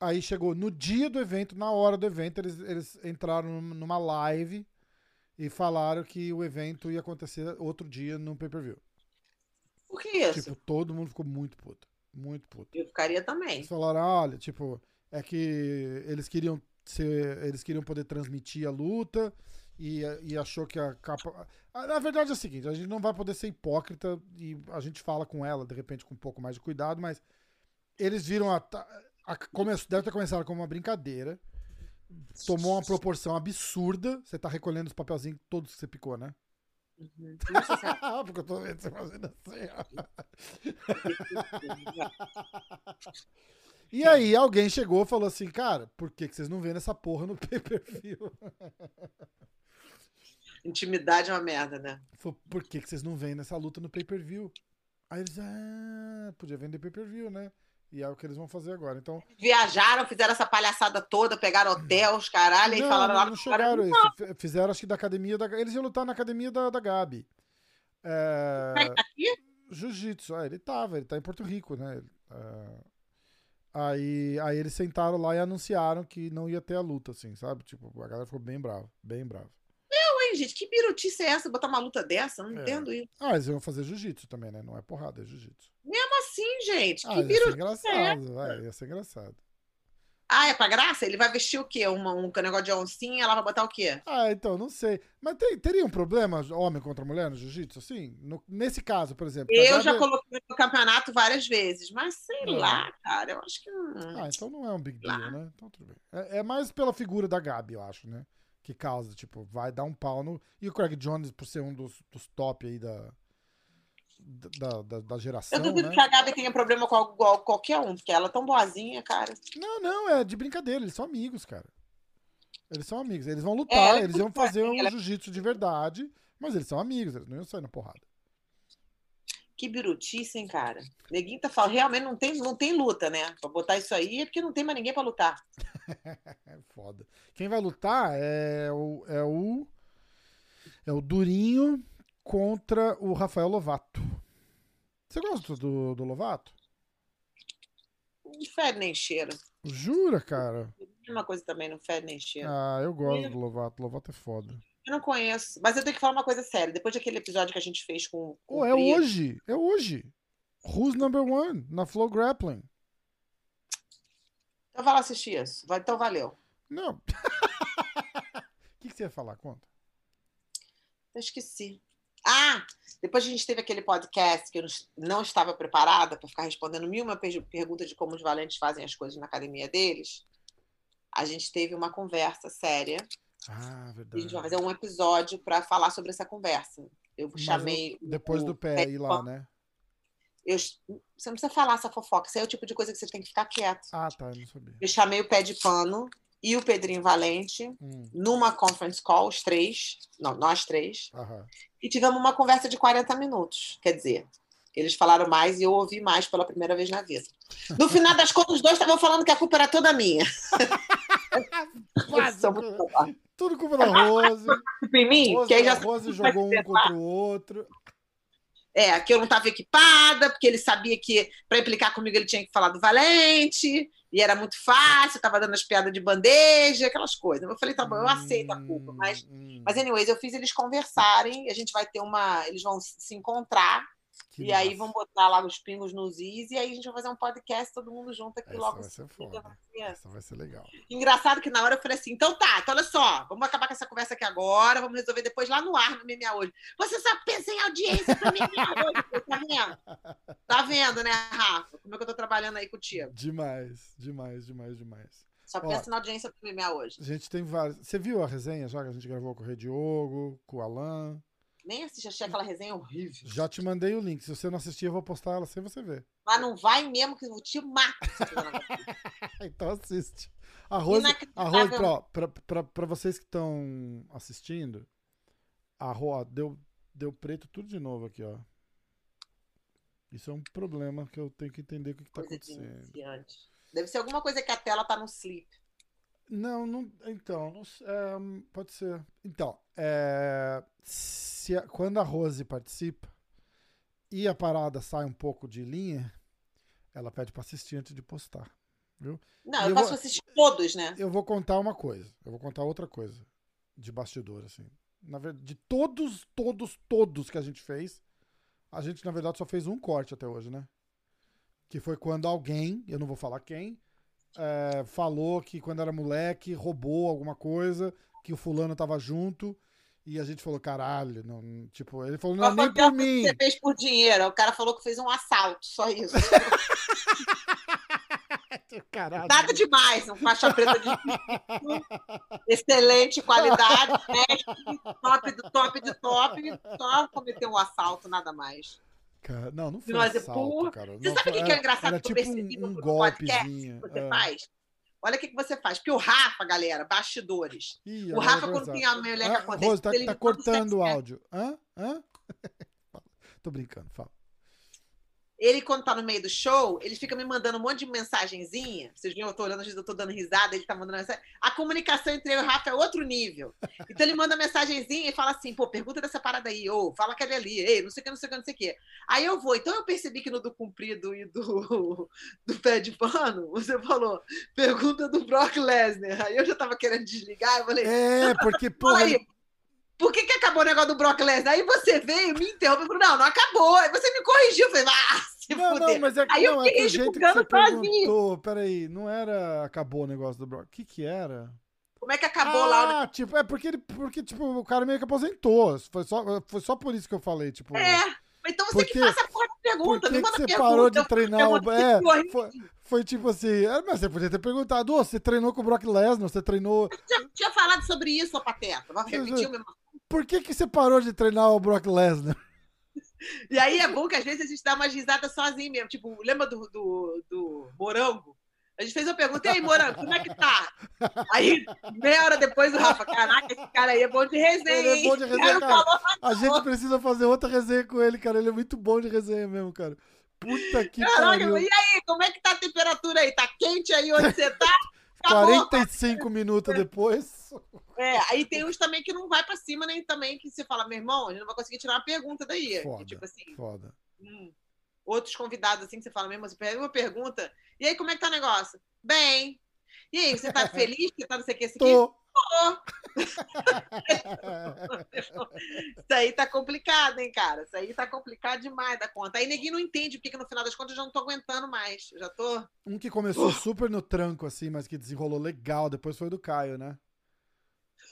Aí chegou no dia do evento, na hora do evento, eles, eles entraram num- numa live e falaram que o evento ia acontecer outro dia no pay-per-view. Por que isso? Tipo, todo mundo ficou muito puto. Muito puto. Eu ficaria também. Eles falaram, olha, tipo, é que eles queriam ser, eles queriam poder transmitir a luta e, e achou que a capa. Na verdade é o seguinte, a gente não vai poder ser hipócrita e a gente fala com ela, de repente, com um pouco mais de cuidado, mas eles viram a. a deve ter começado como uma brincadeira. Tomou uma proporção absurda. Você tá recolhendo os papelzinhos todos que você picou, né? Uhum. É- *laughs* Porque eu tô vendo você fazendo assim. E aí alguém chegou e falou assim, cara, por que, que vocês não vendo essa porra no pay-per-view? *laughs* Intimidade é uma merda, né? Falou, por que, que vocês não vêm nessa luta no pay-per-view? Aí eles, ah, podia vender pay-per-view, né? E é o que eles vão fazer agora. Então, Viajaram, fizeram essa palhaçada toda, pegaram hotel, os caralho, e não, falaram não, lá não chegaram a caras, isso. F- Fizeram, acho que da academia da Eles iam lutar na academia da, da Gabi. É, "Peraí, tá aqui? Jiu-jitsu, ah, ele tava, ele tá em Porto Rico, né? É, aí, aí eles sentaram lá e anunciaram que não ia ter a luta, assim, sabe? Tipo, a galera ficou bem brava, bem brava. Gente, que birutice é essa? Botar uma luta dessa? Eu não É. entendo isso. Ah, eles iam fazer jiu-jitsu também, né? Não é porrada, é jiu-jitsu. Como assim, gente? Ah, que ia ser é engraçado, vai, ia ser engraçado. Ah, é pra graça? Ele vai vestir o quê? Uma, um negócio de oncinha, ela vai botar o quê? Ah, então, não sei. Mas tem- teria um problema homem contra mulher no jiu-jitsu, assim? No- nesse caso, por exemplo. Eu já coloquei no campeonato várias vezes, mas sei Não. lá, cara, eu acho que. Ah, então não é um big deal, né? Então tudo bem. É, é mais pela figura da Gabi, eu acho, né? Que causa, tipo, vai dar um pau no. E o Craig Jones, por ser um dos, dos top aí da. Da, da, da geração, Eu duvido né? que a Gabi tenha problema com igual qualquer um, porque ela é tão boazinha, cara. Não, não, é de brincadeira, eles são amigos, cara. Eles são amigos. Eles vão lutar, É, eles iam fazer um ela- jiu-jitsu de verdade, mas eles são amigos, eles não iam sair na porrada. Que birutice, hein, cara? Neguinho tá falando, realmente não tem, não tem luta, né? Pra botar isso aí é porque não tem mais ninguém pra lutar. É *laughs* foda. Quem vai lutar é o. É o, é o Durinho contra o Rafael Lovato. Você gosta do, do Lovato? Não fede nem cheira. Jura, cara? Mesma coisa também, não fede nem cheira. Ah, eu gosto do Lovato. Lovato é foda. Eu não conheço. Mas eu tenho que falar uma coisa séria. Depois daquele episódio que a gente fez com. com Oh, é Pri, hoje. É hoje. Who's number one? Na Flow Grappling. Então vai lá assistir isso. Então valeu. Não. O *laughs* que, que você ia falar? Conta. Eu esqueci. Ah, depois a gente teve aquele podcast que eu não estava preparada para ficar respondendo mil uma per- perguntas de como os valentes fazem as coisas na academia deles. A gente teve uma conversa séria. Ah, E a verdade. gente vai fazer um episódio para falar sobre essa conversa. Eu Mas chamei. o- depois do pé Pé ir lá, né? Eu, você não precisa falar essa fofoca. Isso é o tipo de coisa que você tem que ficar quieto. Ah, tá, eu não sabia. Eu chamei o Pé de Pano e o Pedrinho Valente Hum, numa conference call, os três, não, nós três, aham. e tivemos uma conversa de 40 minutos. Quer dizer, eles falaram mais e eu ouvi mais pela primeira vez na vida. No final das contas, os dois estavam falando que a culpa era toda minha. *laughs* *laughs* Boa. Tudo culpa da Rose. Culpa em mim, Rose, que aí já a Rose jogou um contra o outro. É, que eu não estava equipada, porque ele sabia que para implicar comigo ele tinha que falar do Valente, e era muito fácil, estava dando as piadas de bandeja, aquelas coisas. Eu falei, tá bom, eu aceito a culpa, mas Hum, Mas, anyways, eu fiz eles conversarem, a gente vai ter uma. Eles vão se encontrar, que e aí massa. vão botar lá os pingos nos is, e aí a gente vai fazer um podcast todo mundo junto aqui Essa logo. vai ser foda. Essa vai ser legal. Engraçado que na hora eu falei assim: então tá, então olha só, vamos acabar com essa conversa aqui agora, vamos resolver depois lá no ar, no MMA hoje. Você só pensa em audiência pra MMA hoje, *laughs* tá vendo? Tá vendo, né, Rafa? Como é que eu tô trabalhando aí contigo? Demais, demais, demais, demais. Só pensa na audiência do MMA hoje. A gente tem vários. Você viu a resenha já que a gente gravou com o Rei Diogo, com o Alan? Nem assisti, achei aquela resenha horrível. Já te mandei o link. Se você não assistir, eu vou postar ela sem você ver. Mas não vai mesmo que eu te mato. *laughs* então assiste. A Rose, a Inacreditável. Rose pra, pra, pra, pra vocês que estão assistindo, a Ro, ó, deu, deu preto tudo de novo aqui, ó. Isso é um problema que eu tenho que entender o que, tá de acontecendo. Deve ser alguma coisa que a tela tá no sleep. Não, não. Então, não é, pode ser. Então, é, a- quando a Rose participa e a parada sai um pouco de linha, ela pede pra assistir antes de postar. Não, E eu eu posso vou- assistir todos, né? Eu vou contar uma coisa. Eu vou contar outra coisa de bastidor, assim. Na verdade, de todos, todos, todos que a gente fez, a gente, na verdade, só fez um corte até hoje, né? Que foi quando alguém, eu não vou falar quem, é, falou que quando era moleque roubou alguma coisa, que o fulano tava junto. E a gente falou, caralho, não, tipo, ele falou, não é nem por mim. Você fez por dinheiro. O cara falou que fez um assalto, só isso. *laughs* Caralho. Nada demais, um faixa preta de *laughs* excelente qualidade, né? *laughs* top do top de top, só cometeu um assalto, nada mais. Cara, não, não foi Nós é assalto, cara. Você Não sabe o que que é engraçado Era tipo um, um podcast golpezinho. que você é. faz? Olha o que, que você faz. Porque o Rafa, galera, bastidores. Ih, O Rafa, quando tem a que Ah, acontece, Rose, tá, ele tá cortando o áudio. Hã? Hã? *laughs* Tô brincando, fala. Ele, quando tá no meio do show, ele fica me mandando um monte de mensagenzinha. Vocês viram, eu tô olhando, eu tô dando risada, ele tá mandando mensagem. A comunicação entre eu e o Rafa é outro nível. Então ele manda mensagenzinha e fala assim, pô, pergunta dessa parada aí, ou fala que é ali, ei, não sei o que, não sei o que, não sei o que. Aí eu vou. Então eu percebi que no do comprido e do, do pé de pano, você falou, pergunta do Brock Lesnar. Aí eu já tava querendo desligar, eu falei, É, porque, porra, aí, por que, que acabou o negócio do Brock Lesnar? Aí você veio, me interrompeu, eu falei, não, não acabou. Aí você me corrigiu, eu falei, ah, se Não, fuder. não, mas é que, Aí eu não, é que fiquei que julgando você perguntou, peraí, não era acabou o negócio do Brock. O que que era? Como é que acabou lá? o ah, tipo, é porque ele, porque, tipo, o cara meio que aposentou. Foi só, foi só por isso que eu falei, tipo. É, então você Por que faça a porra da pergunta. que, não manda você pergunta, parou de eu treinar o. É, horrível. foi, foi tipo assim. é, mas você podia ter perguntado, ô, você treinou com o Brock Lesnar, você treinou. Já tinha falado sobre isso, ô Pateta. Vai repetir o mesmo. Por que, que você parou de treinar o Brock Lesnar? *laughs* E aí é bom que às vezes a gente dá umas risadas sozinho mesmo. Tipo, lembra do, do, do Morango? A gente fez uma pergunta, e aí, Morango, como é que tá? Aí, meia hora depois, o Rafa, caraca, esse cara aí é bom de resenha, Ele é bom de resenha, cara cara. falou, A gente precisa fazer outra resenha com ele, cara. Ele é muito bom de resenha mesmo, cara. Puta que Caraca, pariu. e aí, como é que tá a temperatura aí? Tá quente aí onde você tá? Acabou. 45 minutos depois. É, aí tem uns também que não vai pra cima, nem também que você fala, meu irmão, a gente não vai conseguir tirar uma pergunta daí. Foda. Que, tipo assim, Foda. hum, outros convidados assim que você fala mesmo, você pega uma pergunta, e aí como é que tá o negócio? Bem. E aí, você tá *laughs* feliz que tá não sei o que, isso aqui? Isso aí tá complicado, hein, cara? Isso aí tá complicado demais da conta. Aí ninguém não entende, porque que no final das contas eu já não tô aguentando mais. Eu já tô. Um que começou super no tranco, assim, mas que desenrolou legal, depois foi o do Caio, né?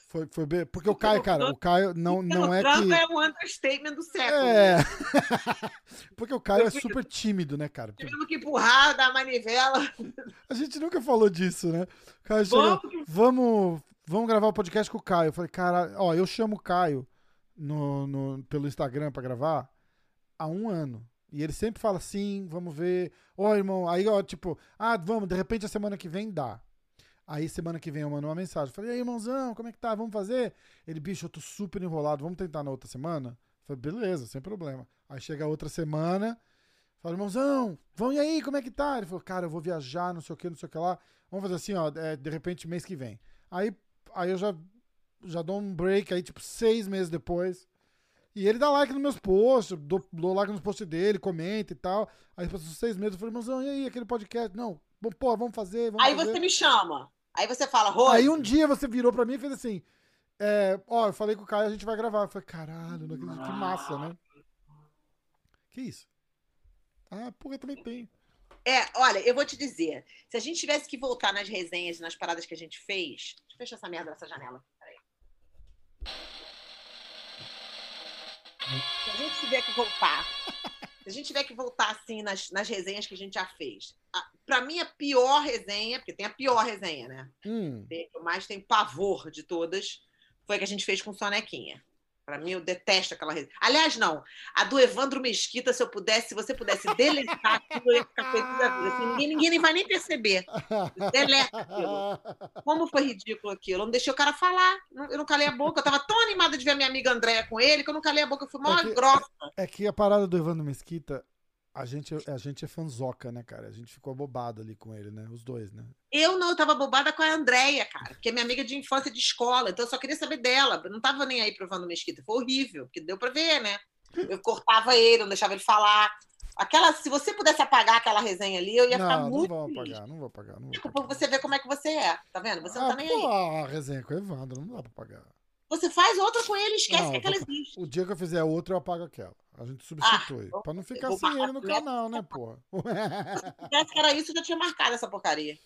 Foi, foi bem- Porque o Caio, cara, o Caio não, não o é que. é o understatement do século. É. né? *laughs* Porque o Caio é super tímido, né, cara? Tivemos que empurrar, dar manivela. A gente nunca falou disso, né? O Caio chega, Vamos vamos, gravar o podcast com o Caio. Eu falei, cara, ó, eu chamo o Caio no, no- pelo Instagram pra gravar há um ano. E ele sempre fala assim, vamos ver. Ó, irmão, aí, ó, tipo, ah, vamos, de repente a semana que vem dá. Aí semana que vem eu mando uma mensagem. Falei, aí, irmãozão, como é que tá? Vamos fazer? Ele, bicho, eu tô super enrolado, vamos tentar na outra semana? Falei, beleza, sem problema. Aí chega a outra semana, fala, irmãozão, vamos e aí, como é que tá? Ele falou, cara, eu vou viajar, não sei o que, não sei o que lá. Vamos fazer assim, ó, é, de repente mês que vem. Aí, aí eu já, já dou um break aí, tipo, seis meses depois. E ele dá like nos meus posts, dou, dou like nos posts dele, comenta e tal. Aí passou seis meses, eu falei, irmãozão, e aí, aquele podcast? Não, pô, vamos fazer, vamos Aí fazer. você me chama. Aí você fala, Rose. Aí um dia você virou pra mim e fez assim: é, Ó, eu falei com o Caio, a gente vai gravar. Eu falei, caralho, não acredito, que massa, né? Que isso? Ah, porra, eu também tem. É, olha, eu vou te dizer. Se a gente tivesse que voltar nas resenhas, nas paradas que a gente fez. Deixa eu fechar essa merda dessa janela. Peraí. Se a gente tiver que voltar. Se a gente tiver que voltar assim nas, nas resenhas que a gente já fez. A, pra mim, a pior resenha, porque tem a pior resenha, né? Hum, Tem- mais tenho pavor de todas, foi a que a gente fez com Sonequinha. Pra mim, eu detesto aquela resenha. Aliás, não. A do Evandro Mesquita, se eu pudesse, se você pudesse deletar aquilo, eu ia ficar feliz da vida. Assim, ninguém, ninguém vai nem perceber. Deleta aquilo. Como foi ridículo aquilo. Eu não deixei o cara falar. Eu não calei a boca. Eu tava tão animada de ver a minha amiga Andréia com ele que eu não calei a boca. Eu fui mó É que- grossa. é que a parada do Evandro Mesquita, a gente, a gente é fanzoca, né, cara? A gente ficou abobado ali com ele, né? Os dois, né? Eu não, eu tava bobada com a Andréia, cara, que é minha amiga de infância de escola, então eu só queria saber dela. Eu não tava nem aí pro Evandro Mesquita. Foi horrível, porque deu pra ver, né? Eu cortava ele, não deixava ele falar. Aquela, se você pudesse apagar aquela resenha ali, eu ia ficar Não, não muito vão feliz. apagar, não vou apagar. Não vou Tipo, apagar. pra você ver como é que você é, tá vendo? Você não ah, tá nem pô, aí. a resenha com o Evandro, não dá pra pagar. Você faz outra com ele e esquece Não, que aquela vou- existe. O dia que eu fizer outra, eu apago aquela. A gente substitui. eu- pra não ficar Ah, sem ele no canal, né, porra? Se tivesse que era isso, eu já tinha marcado essa porcaria.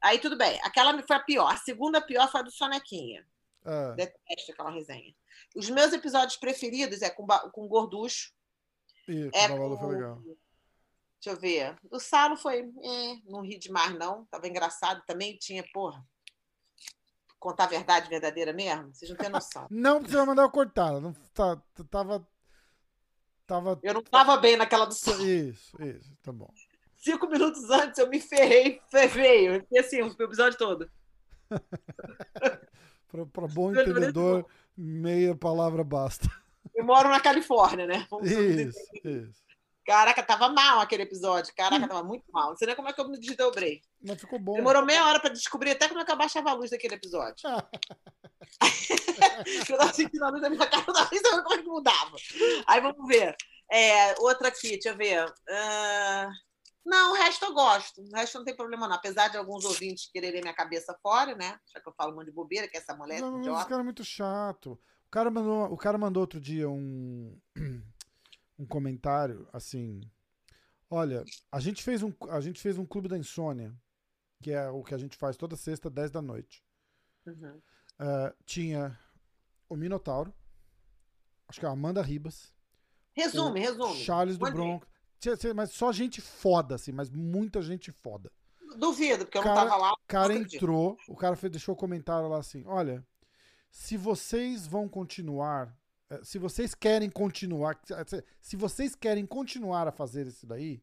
Aí tudo bem. Aquela foi a pior. A segunda pior foi a do Sonequinha. É, Detesto aquela resenha. Os meus episódios preferidos é com, com Gorducho. e É o Babalu foi com- legal. Deixa eu ver. O Salo foi. É, não ri demais, não. Tava engraçado também. Tinha, porra. Contar a verdade verdadeira mesmo? Vocês não têm noção. Não, vai mandar eu cortar. Não, tá, tava. Tava. Eu não tava bem naquela do Salo. Isso, isso, tá bom. Cinco minutos antes eu me ferrei, ferrei. E assim, o episódio todo. *laughs* Pra bom entendedor, meia palavra basta. Eu moro na Califórnia, né? Vamos. Isso, isso. Caraca, tava mal aquele episódio. Caraca, tava muito mal. Não sei nem como é que eu me desdobrei. Mas ficou bom. Demorou meia hora pra descobrir até como é que eu baixava a luz daquele episódio. *laughs* eu tava sentindo a luz da minha *laughs* cara, eu tava nem sabendo como é que mudava. Aí vamos ver. É, outra aqui, deixa eu ver. Ah, Não, o resto eu gosto. O resto não tem problema, não. Apesar de alguns ouvintes quererem minha cabeça fora, né? Já que eu falo um monte de bobeira, que essa mulher Não, mas esse idiota. cara é muito chato. O cara mandou, o cara mandou outro dia um, *clears throat* um comentário assim. Olha, a gente, fez um, a gente fez um clube da insônia, que é o que a gente faz toda sexta, 10 da noite. Uhum. Ah, tinha o Minotauro, acho que é a Amanda Ribas, Resume, resume. Charles do. Bronx. Mas só gente foda, assim, mas muita gente foda. Duvido, porque eu Cara- não tava lá. O cara entrou, o cara fez, deixou o comentário lá assim: olha, se vocês vão continuar, eh, se vocês querem continuar, se- se vocês querem continuar a fazer isso daí,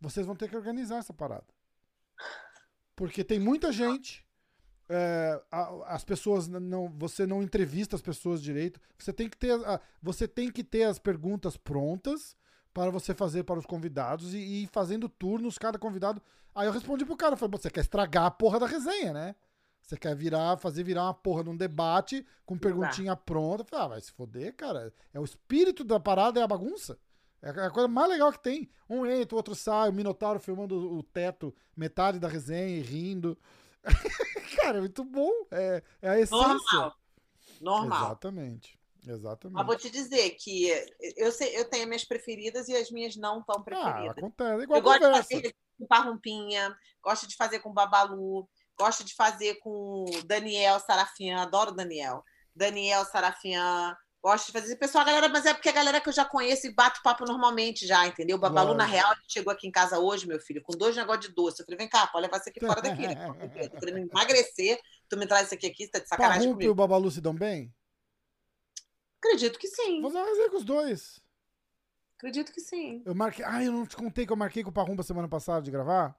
vocês vão ter que organizar essa parada. Porque tem muita gente, a- as pessoas não, você não entrevista as pessoas direito, você tem que ter, você tem que ter as perguntas prontas para você fazer para os convidados e, e ir fazendo turnos cada convidado. Aí eu respondi pro cara, falei, você quer estragar a porra da resenha, né? Você quer virar, fazer virar uma porra num debate com perguntinha pronta. Falei, ah, vai se foder, cara. É o espírito da parada, é a bagunça. É a coisa mais legal que tem. Um entra, o outro sai, o Minotauro filmando o teto, metade da resenha e rindo. *laughs* cara, é muito bom. É, é a essência. Normal. Normal. Exatamente. Exatamente. Mas vou te dizer que eu, sei, eu tenho minhas preferidas e as minhas não tão ah, preferidas. acontece. É igual eu gosto de fazer com Parrumpinha, gosto de fazer com Babalu, gosto de fazer com Daniel Sarafian, adoro Daniel. Daniel Sarafian, gosto de fazer. Pessoal, a galera, mas é porque a galera que eu já conheço e bato papo normalmente já, entendeu? O Babalu, na real, chegou aqui em casa hoje, meu filho, com dois negócios de doce. Eu falei, vem cá, pode levar isso aqui fora daqui. Né? *laughs* Tô querendo emagrecer, tu me traz isso aqui aqui, você tá de sacanagem Parrumpe e comigo. o Babalu se dão bem? Acredito que sim, Vou fazer com os dois. acredito que sim. Eu marquei. Ah, eu não te contei que eu marquei com o Parrumpa semana passada de gravar?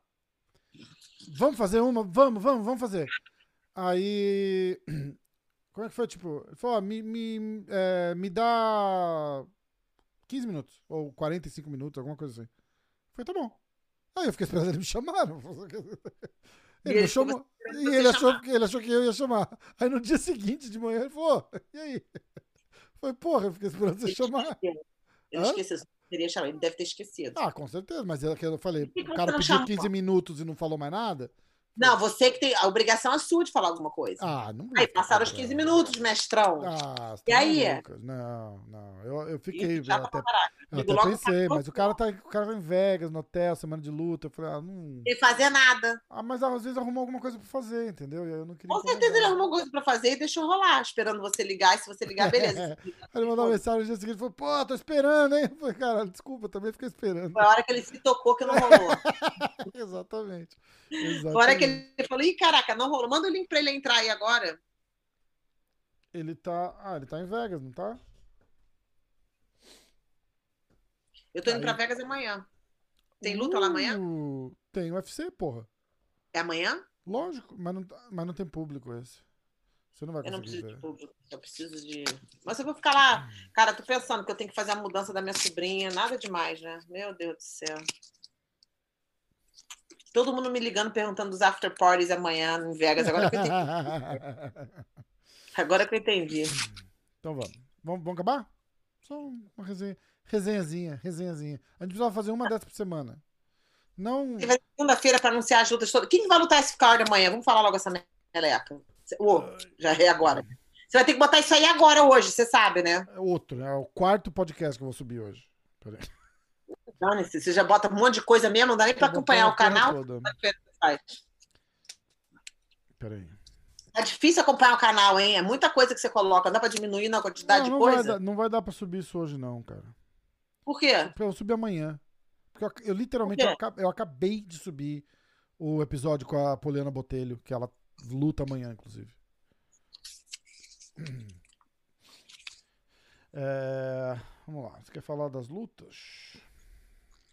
Vamos fazer uma? Vamos, vamos, vamos fazer. Aí. *clears throat* Como é que foi? Tipo, ele falou: ó, me, me, é, me dá 15 minutos. Ou 45 minutos, alguma coisa assim. Foi, tá bom. Aí eu fiquei esperando ele me chamar. Ele ele me chamou. E ele achou, chamar. que, ele achou que eu ia chamar. Aí no dia seguinte, de manhã, ele falou: "Ô, e aí? Foi, porra, eu fiquei esperando você Ele chamar. esqueceu. Ele esqueceu. Teria chamado. Ele deve ter esquecido. Ah, com certeza, mas é que eu falei, o cara pediu chamou? 15 minutos e não falou mais nada. Não, você que tem. A obrigação é sua de falar alguma coisa. Ah, não. Aí passaram os 15 minutos, mestrão. Ah, E tá aí? maluca. Não, não. Eu, eu fiquei. Ih, chato até, eu até pensei, mas o cara, tá, o cara tá em Vegas, no hotel, semana de luta. Eu falei, ah, não. Sem fazer nada. Ah, mas às vezes arrumou alguma coisa pra fazer, entendeu? E eu não queria. Com certeza ele arrumou coisa pra fazer e deixou rolar, esperando você ligar. E se você ligar, beleza. *laughs* Aí ele mandou uma mensagem no dia seguinte e falou, pô, tô esperando, hein? Eu falei, cara, desculpa, eu também fiquei esperando. Foi a hora que ele se tocou que não rolou. *laughs* Exatamente. Foi a hora que Exatamente. ele falou: ih, caraca, não rolou. Manda o link pra ele entrar aí agora. Ele tá. Ah, ele tá em Vegas, não tá? Eu tô indo Aí. pra Vegas amanhã. Tem luta lá amanhã? Uh, Tem UFC, porra. É amanhã? Lógico, mas não, mas não tem público esse. Você não vai Eu não conseguir preciso de ver. público. Eu preciso de. Mas eu vou ficar lá. Cara, tô pensando que eu tenho que fazer a mudança da minha sobrinha. Nada demais, né? Meu Deus do céu. Todo mundo me ligando, perguntando dos after parties amanhã em Vegas. Agora que eu entendi. *laughs* Agora que eu entendi. então vamos. vamos. Vamos acabar? Só uma resenha. Resenhazinha, resenhazinha. A gente precisava fazer uma dessas por semana. Não. Segunda-feira para anunciar as lutas todas. Quem que vai lutar esse card amanhã? Vamos falar logo essa meleca. Ô, já é agora. Você vai ter que botar isso aí agora, hoje, você sabe, né? É outro? É o quarto podcast que eu vou subir hoje. Peraí. Dane-se, você já bota um monte de coisa mesmo, não dá nem pra Tô acompanhar o canal. Peraí. É difícil acompanhar o canal, hein? É muita coisa que você coloca. Não dá pra diminuir na quantidade Não, de não, vai coisa? dar, não vai dar pra subir isso hoje, não, cara. Por quê? Eu vou subir amanhã. Porque eu, eu literalmente eu acabei, eu acabei de subir o episódio com a Poliana Botelho, que ela luta amanhã, inclusive. *clears throat* É, vamos lá. Você quer falar das lutas?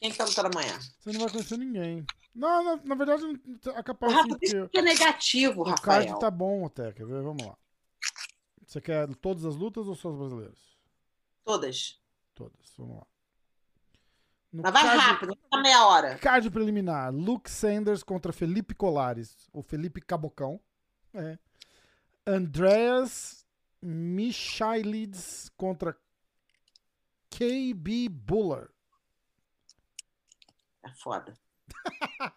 Quem que tá lutando amanhã? Você não vai conhecer ninguém. Não, na, na verdade, não- é capaz sim, isso que é negativo, o card Rafael. tá bom até. Quer ver? Vamos lá. Você quer todas as lutas ou só as brasileiras? Todas. Todas. Vamos lá. No Mas vai card- rápido, não tá meia hora. Card preliminar: Luke Sanders contra Felipe Colares. O Felipe Cabocão. É. Andreas Michailides contra KB Buller. É foda. *laughs*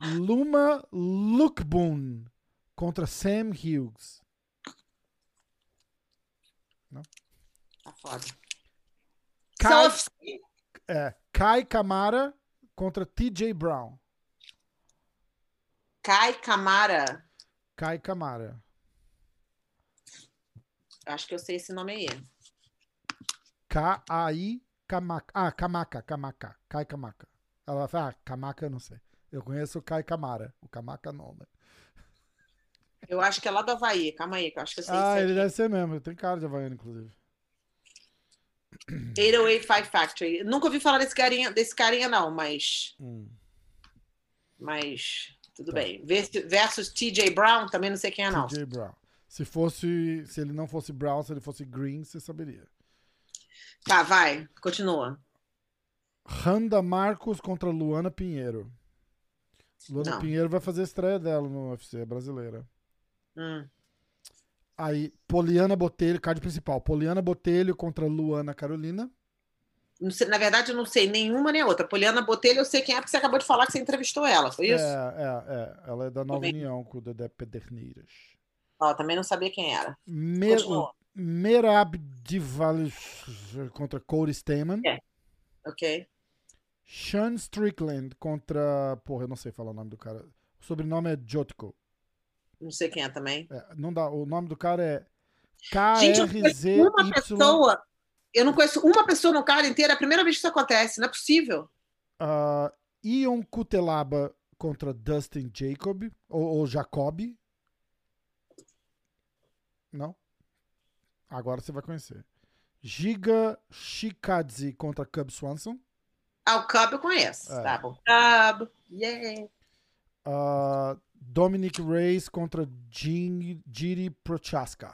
Luma Lookboon contra Sam Hughes. Tá foda. Kai, é, Kai Kamara contra TJ Brown. Kai Camara. Kai Kamara. Acho que eu sei esse nome aí. K-A-I Kamaka. Ah, Kamaka, Kamaka. Kai Kamaka. Ela fala, ah, Kamaka eu não sei. Eu conheço o Kai Kamara. O Kamaka não, né? Eu acho que é lá do Havaí. Calma aí, que eu acho que eu sei Ah, ele aqui. deve ser mesmo. Tem cara de Havaiano, inclusive. 808 Factory. Nunca ouvi falar desse carinha, desse carinha não, mas... Hum. Mas... Tudo Tá. bem. Vers- Versus TJ Brown, também não sei quem é não. TJ Brown. Se fosse. Se ele não fosse Brown, se ele fosse Green, você saberia. Tá, vai. Continua. Randa Marcos contra Luana Pinheiro. Luana Não. Pinheiro vai fazer a estreia dela no UFC, é brasileira. Hum. Aí, Poliana Botelho, card principal. Poliana Botelho contra Luana Carolina. Sei- na verdade, eu não sei nenhuma nem outra. Poliana Botelho, eu sei quem é, porque você acabou de falar que você entrevistou ela, foi isso? É, é, é. Ela é da Nova Também. União com o Dedé Pederneiras. Ó, também não sabia quem era. Mer Continua. Merab Divalis contra Cody Stamen. É. Ok. Sean Strickland contra. Porra, eu não sei falar o nome do cara. O sobrenome é Jotko. Não sei quem é também. É, não dá, o nome do cara é Gente, eu conheço uma pessoa. Eu não conheço uma pessoa no cara inteiro. É a primeira vez que isso acontece. Não é possível. Uh, Ion Kutelaba contra Dustin Jacob. Ou, ou Jacob. Não? Agora você vai conhecer. Giga Shikadze contra Cub Swanson. Ah, o Cub eu conheço. É. Tá bom. Cub. Yeah. Uh, Dominic Reyes contra Jiri Prochaska.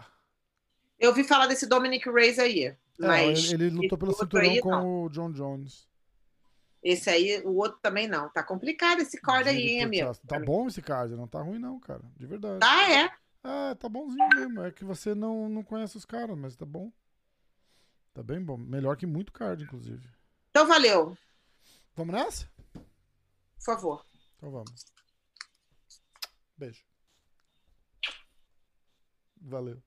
Eu ouvi falar desse Dominic Reyes aí. É, Mas ele, ele lutou pelo cinturão aí, com não. o John Jones. esse aí, o outro também não. Tá complicado esse card aí, hein, amigo? Tá bom esse card, não tá ruim não, cara. De verdade. Ah, é? Ah, tá bonzinho mesmo. É que você não, não conhece os caras, mas tá bom. Tá bem bom. Melhor que muito card, inclusive. Então valeu. Vamos nessa? Por favor. Então vamos. Beijo. Valeu.